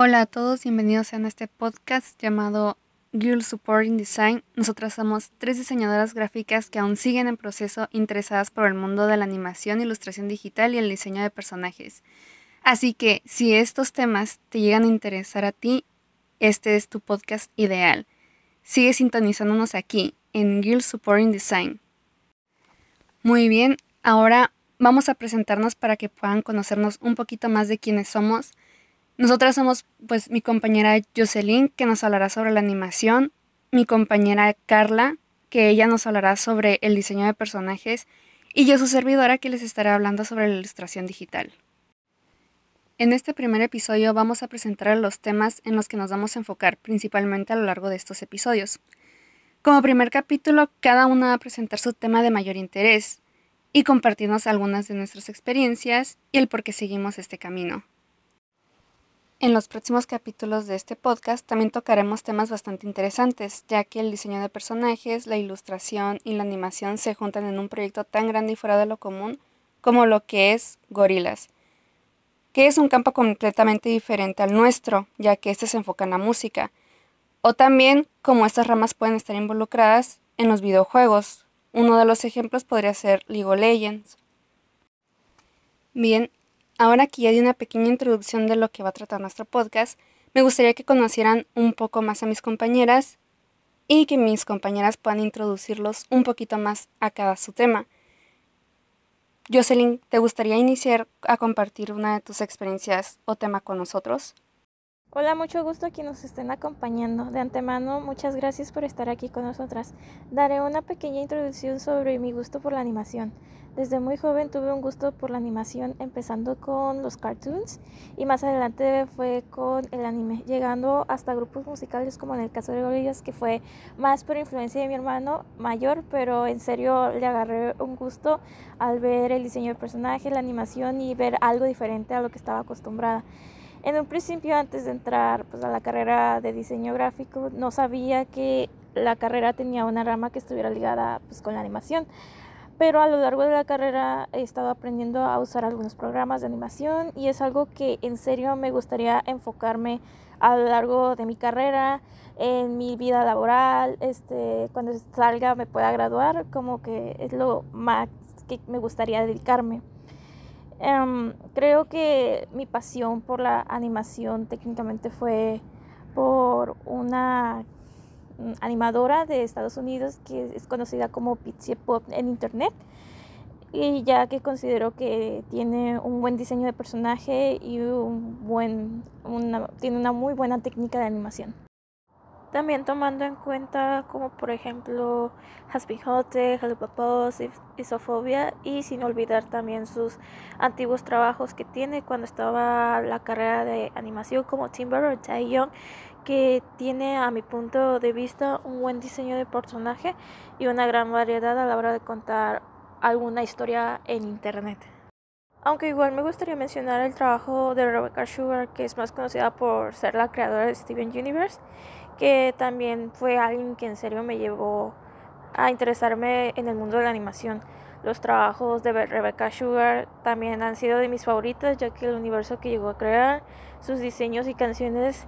Hola a todos, bienvenidos a este podcast llamado Girl Supporting Design. Nosotras somos tres diseñadoras gráficas que aún siguen en proceso interesadas por el mundo de la animación, ilustración digital y el diseño de personajes. Así que si estos temas te llegan a interesar a ti, este es tu podcast ideal. Sigue sintonizándonos aquí en Girl Supporting Design. Muy bien, ahora vamos a presentarnos para que puedan conocernos un poquito más de quiénes somos nosotras somos pues mi compañera Jocelyn, que nos hablará sobre la animación, mi compañera Carla, que ella nos hablará sobre el diseño de personajes, y yo su servidora, que les estaré hablando sobre la ilustración digital. En este primer episodio vamos a presentar los temas en los que nos vamos a enfocar principalmente a lo largo de estos episodios. Como primer capítulo, cada una va a presentar su tema de mayor interés y compartirnos algunas de nuestras experiencias y el por qué seguimos este camino. En los próximos capítulos de este podcast también tocaremos temas bastante interesantes, ya que el diseño de personajes, la ilustración y la animación se juntan en un proyecto tan grande y fuera de lo común como lo que es Gorilas, que es un campo completamente diferente al nuestro, ya que este se enfoca en la música, o también cómo estas ramas pueden estar involucradas en los videojuegos. Uno de los ejemplos podría ser League of Legends. Bien, Ahora que ya di una pequeña introducción de lo que va a tratar nuestro podcast, me gustaría que conocieran un poco más a mis compañeras y que mis compañeras puedan introducirlos un poquito más a cada su tema. Jocelyn, ¿te gustaría iniciar a compartir una de tus experiencias o tema con nosotros? Hola, mucho gusto a quienes nos estén acompañando. De antemano, muchas gracias por estar aquí con nosotras. Daré una pequeña introducción sobre mi gusto por la animación. Desde muy joven tuve un gusto por la animación, empezando con los cartoons y más adelante fue con el anime, llegando hasta grupos musicales como en el caso de Gorillas, que fue más por influencia de mi hermano mayor, pero en serio le agarré un gusto al ver el diseño de personaje, la animación y ver algo diferente a lo que estaba acostumbrada. En un principio, antes de entrar pues, a la carrera de diseño gráfico, no sabía que la carrera tenía una rama que estuviera ligada pues, con la animación. Pero a lo largo de la carrera he estado aprendiendo a usar algunos programas de animación y es algo que en serio me gustaría enfocarme a lo largo de mi carrera, en mi vida laboral, este, cuando salga me pueda graduar, como que es lo más que me gustaría dedicarme. Em, creo que mi pasión por la animación técnicamente fue por una mm, animadora de Estados Unidos que es conocida como Pixie Pop en internet y ya que considero que tiene un buen diseño de personaje y un buen tiene una muy buena técnica de animación. También tomando en cuenta como por ejemplo Hotel, Hello Isofobia y sin olvidar también sus antiguos trabajos que tiene cuando estaba la carrera de animación como Timber o Tai Young que tiene a mi punto de vista un buen diseño de personaje y una gran variedad a la hora de contar alguna historia en internet. Aunque igual me gustaría mencionar el trabajo de Rebecca Sugar, que es más conocida por ser la creadora de Steven Universe, que también fue alguien que en serio me llevó a interesarme en el mundo de la animación. Los trabajos de Rebecca Sugar también han sido de mis favoritas, ya que el universo que llegó a crear, sus diseños y canciones,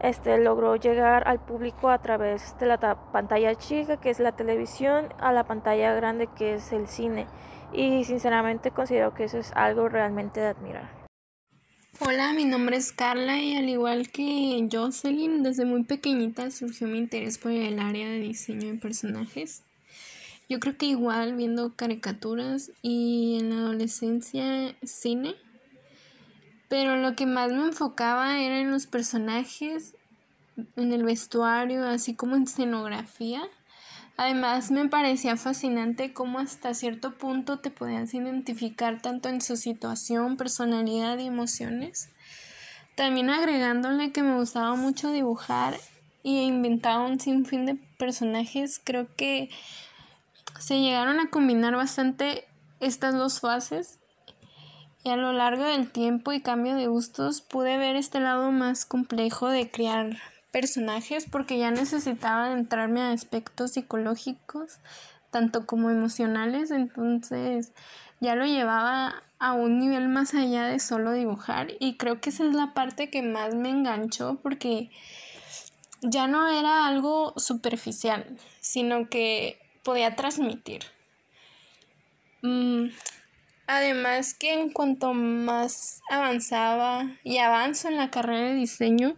este, logró llegar al público a través de la pantalla chica, que es la televisión, a la pantalla grande, que es el cine. Y sinceramente considero que eso es algo realmente de admirar. Hola, mi nombre es Carla y al igual que Jocelyn, desde muy pequeñita surgió mi interés por el área de diseño de personajes. Yo creo que igual viendo caricaturas y en la adolescencia cine, pero lo que más me enfocaba era en los personajes, en el vestuario, así como en escenografía. Además, me parecía fascinante cómo hasta cierto punto te podías identificar tanto en su situación, personalidad y emociones. También agregándole que me gustaba mucho dibujar y inventaba un sinfín de personajes, creo que se llegaron a combinar bastante estas dos fases y a lo largo del tiempo y cambio de gustos pude ver este lado más complejo de crear personajes porque ya necesitaba entrarme a aspectos psicológicos, tanto como emocionales, entonces ya lo llevaba a un nivel más allá de solo dibujar y creo que esa es la parte que más me enganchó porque ya no era algo superficial, sino que podía transmitir. Mm, además que en cuanto más avanzaba y avanzo en la carrera de diseño,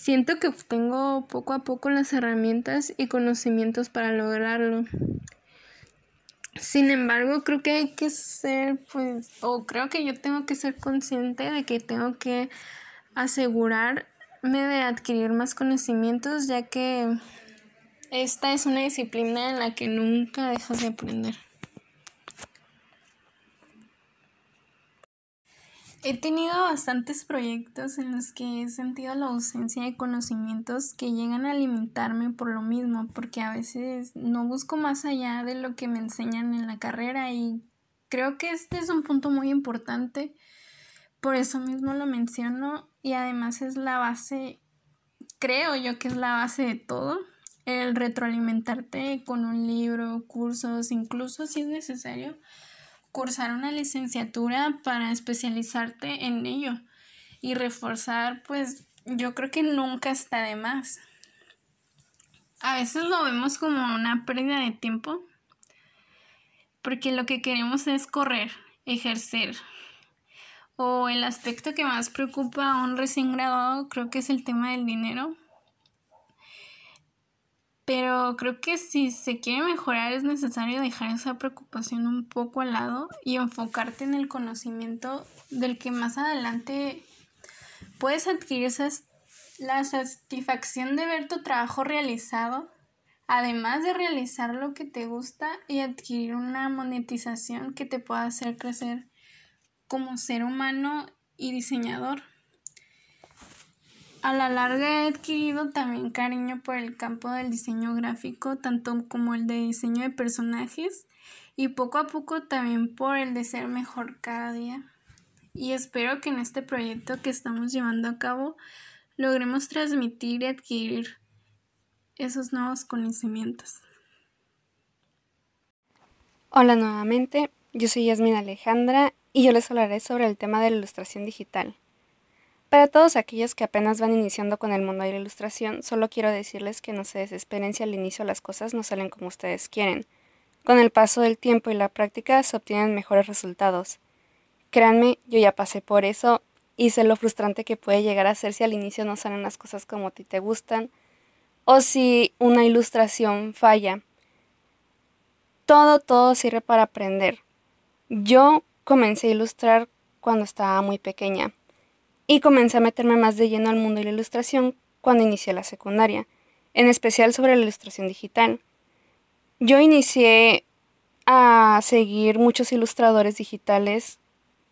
siento que tengo poco a poco las herramientas y conocimientos para lograrlo. Sin embargo, creo que hay que ser, pues, o creo que yo tengo que ser consciente de que tengo que asegurarme de adquirir más conocimientos, ya que esta es una disciplina en la que nunca dejas de aprender. He tenido bastantes proyectos en los que he sentido la ausencia de conocimientos que llegan a limitarme por lo mismo, porque a veces no busco más allá de lo que me enseñan en la carrera y creo que este es un punto muy importante, por eso mismo lo menciono y además es la base, creo yo que es la base de todo, el retroalimentarte con un libro, cursos, incluso si es necesario cursar una licenciatura para especializarte en ello y reforzar, pues yo creo que nunca está de más. A veces lo vemos como una pérdida de tiempo, porque lo que queremos es correr, ejercer. O el aspecto que más preocupa a un recién graduado creo que es el tema del dinero. Pero creo que si se quiere mejorar es necesario dejar esa preocupación un poco al lado y enfocarte en el conocimiento del que más adelante puedes adquirir la satisfacción de ver tu trabajo realizado, además de realizar lo que te gusta y adquirir una monetización que te pueda hacer crecer como ser humano y diseñador. A la larga he adquirido también cariño por el campo del diseño gráfico, tanto como el de diseño de personajes y poco a poco también por el de ser mejor cada día. Y espero que en este proyecto que estamos llevando a cabo logremos transmitir y adquirir esos nuevos conocimientos. Hola nuevamente, yo soy Yasmin Alejandra y yo les hablaré sobre el tema de la ilustración digital. Para todos aquellos que apenas van iniciando con el mundo de la ilustración, solo quiero decirles que no se desesperen si al inicio las cosas no salen como ustedes quieren. Con el paso del tiempo y la práctica se obtienen mejores resultados. Créanme, yo ya pasé por eso y sé lo frustrante que puede llegar a ser si al inicio no salen las cosas como a ti te gustan o si una ilustración falla. Todo, todo sirve para aprender. Yo comencé a ilustrar cuando estaba muy pequeña y comencé a meterme más de lleno al mundo de la ilustración cuando inicié la secundaria, en especial sobre la ilustración digital. Yo inicié a seguir muchos ilustradores digitales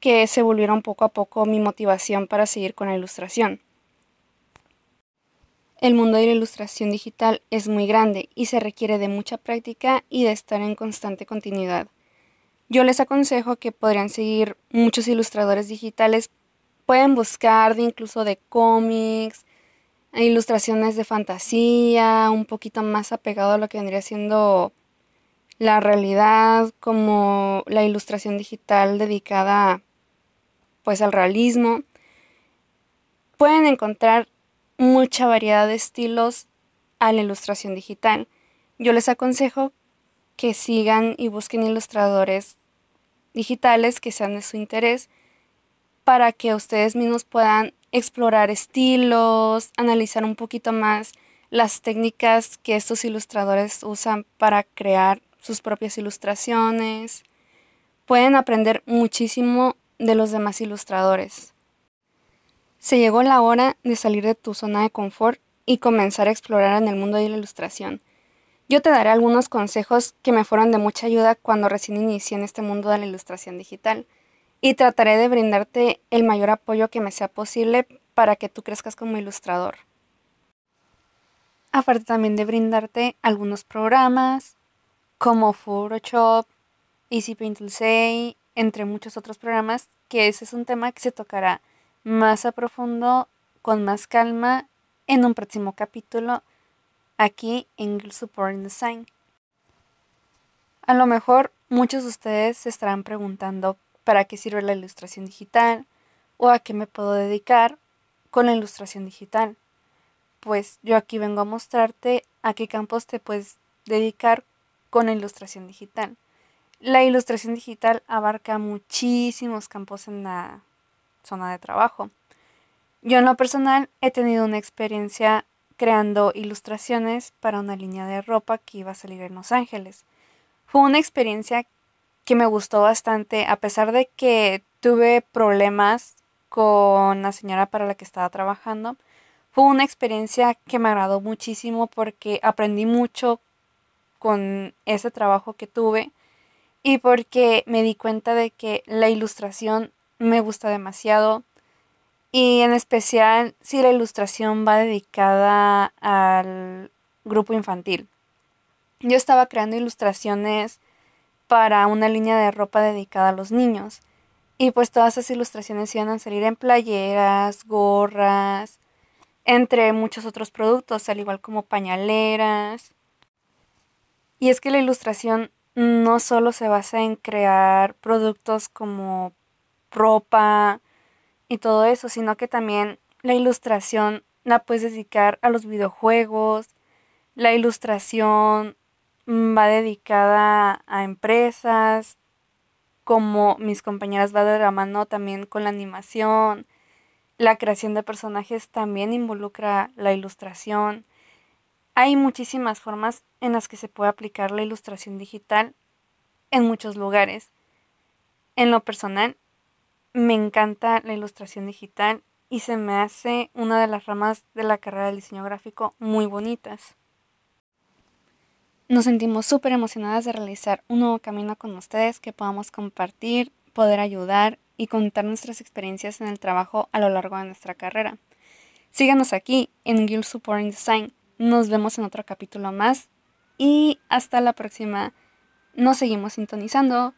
que se volvieron poco a poco mi motivación para seguir con la ilustración. El mundo de la ilustración digital es muy grande y se requiere de mucha práctica y de estar en constante continuidad. Yo les aconsejo que podrían seguir muchos ilustradores digitales Pueden buscar incluso de cómics, ilustraciones de fantasía, un poquito más apegado a lo que vendría siendo la realidad, como la ilustración digital dedicada pues al realismo. Pueden encontrar mucha variedad de estilos a la ilustración digital. Yo les aconsejo que sigan y busquen ilustradores digitales que sean de su interés para que ustedes mismos puedan explorar estilos, analizar un poquito más las técnicas que estos ilustradores usan para crear sus propias ilustraciones. Pueden aprender muchísimo de los demás ilustradores. Se llegó la hora de salir de tu zona de confort y comenzar a explorar en el mundo de la ilustración. Yo te daré algunos consejos que me fueron de mucha ayuda cuando recién inicié en este mundo de la ilustración digital y trataré de brindarte el mayor apoyo que me sea posible para que tú crezcas como ilustrador. Aparte también de brindarte algunos programas como Photoshop, Easy Paint Tool entre muchos otros programas, que ese es un tema que se tocará más a profundo, con más calma, en un próximo capítulo aquí en Girl Support Design. A lo mejor muchos de ustedes se estarán preguntando para qué sirve la ilustración digital o a qué me puedo dedicar con la ilustración digital. Pues yo aquí vengo a mostrarte a qué campos te puedes dedicar con la ilustración digital. La ilustración digital abarca muchísimos campos en la zona de trabajo. Yo en lo personal he tenido una experiencia creando ilustraciones para una línea de ropa que iba a salir en Los Ángeles. Fue una experiencia que me gustó bastante, a pesar de que tuve problemas con la señora para la que estaba trabajando. Fue una experiencia que me agradó muchísimo porque aprendí mucho con ese trabajo que tuve y porque me di cuenta de que la ilustración me gusta demasiado y en especial si la ilustración va dedicada al grupo infantil. Yo estaba creando ilustraciones para una línea de ropa dedicada a los niños. Y pues todas esas ilustraciones iban a salir en playeras, gorras, entre muchos otros productos, al igual como pañaleras. Y es que la ilustración no solo se basa en crear productos como ropa y todo eso, sino que también la ilustración la puedes dedicar a los videojuegos, la ilustración va dedicada a empresas, como mis compañeras va de la mano también con la animación. La creación de personajes también involucra la ilustración. Hay muchísimas formas en las que se puede aplicar la ilustración digital en muchos lugares. En lo personal, me encanta la ilustración digital y se me hace una de las ramas de la carrera de diseño gráfico muy bonitas. Nos sentimos súper emocionadas de realizar un nuevo camino con ustedes que podamos compartir, poder ayudar y contar nuestras experiencias en el trabajo a lo largo de nuestra carrera. Síganos aquí en Guild Supporting Design. Nos vemos en otro capítulo más y hasta la próxima. Nos seguimos sintonizando.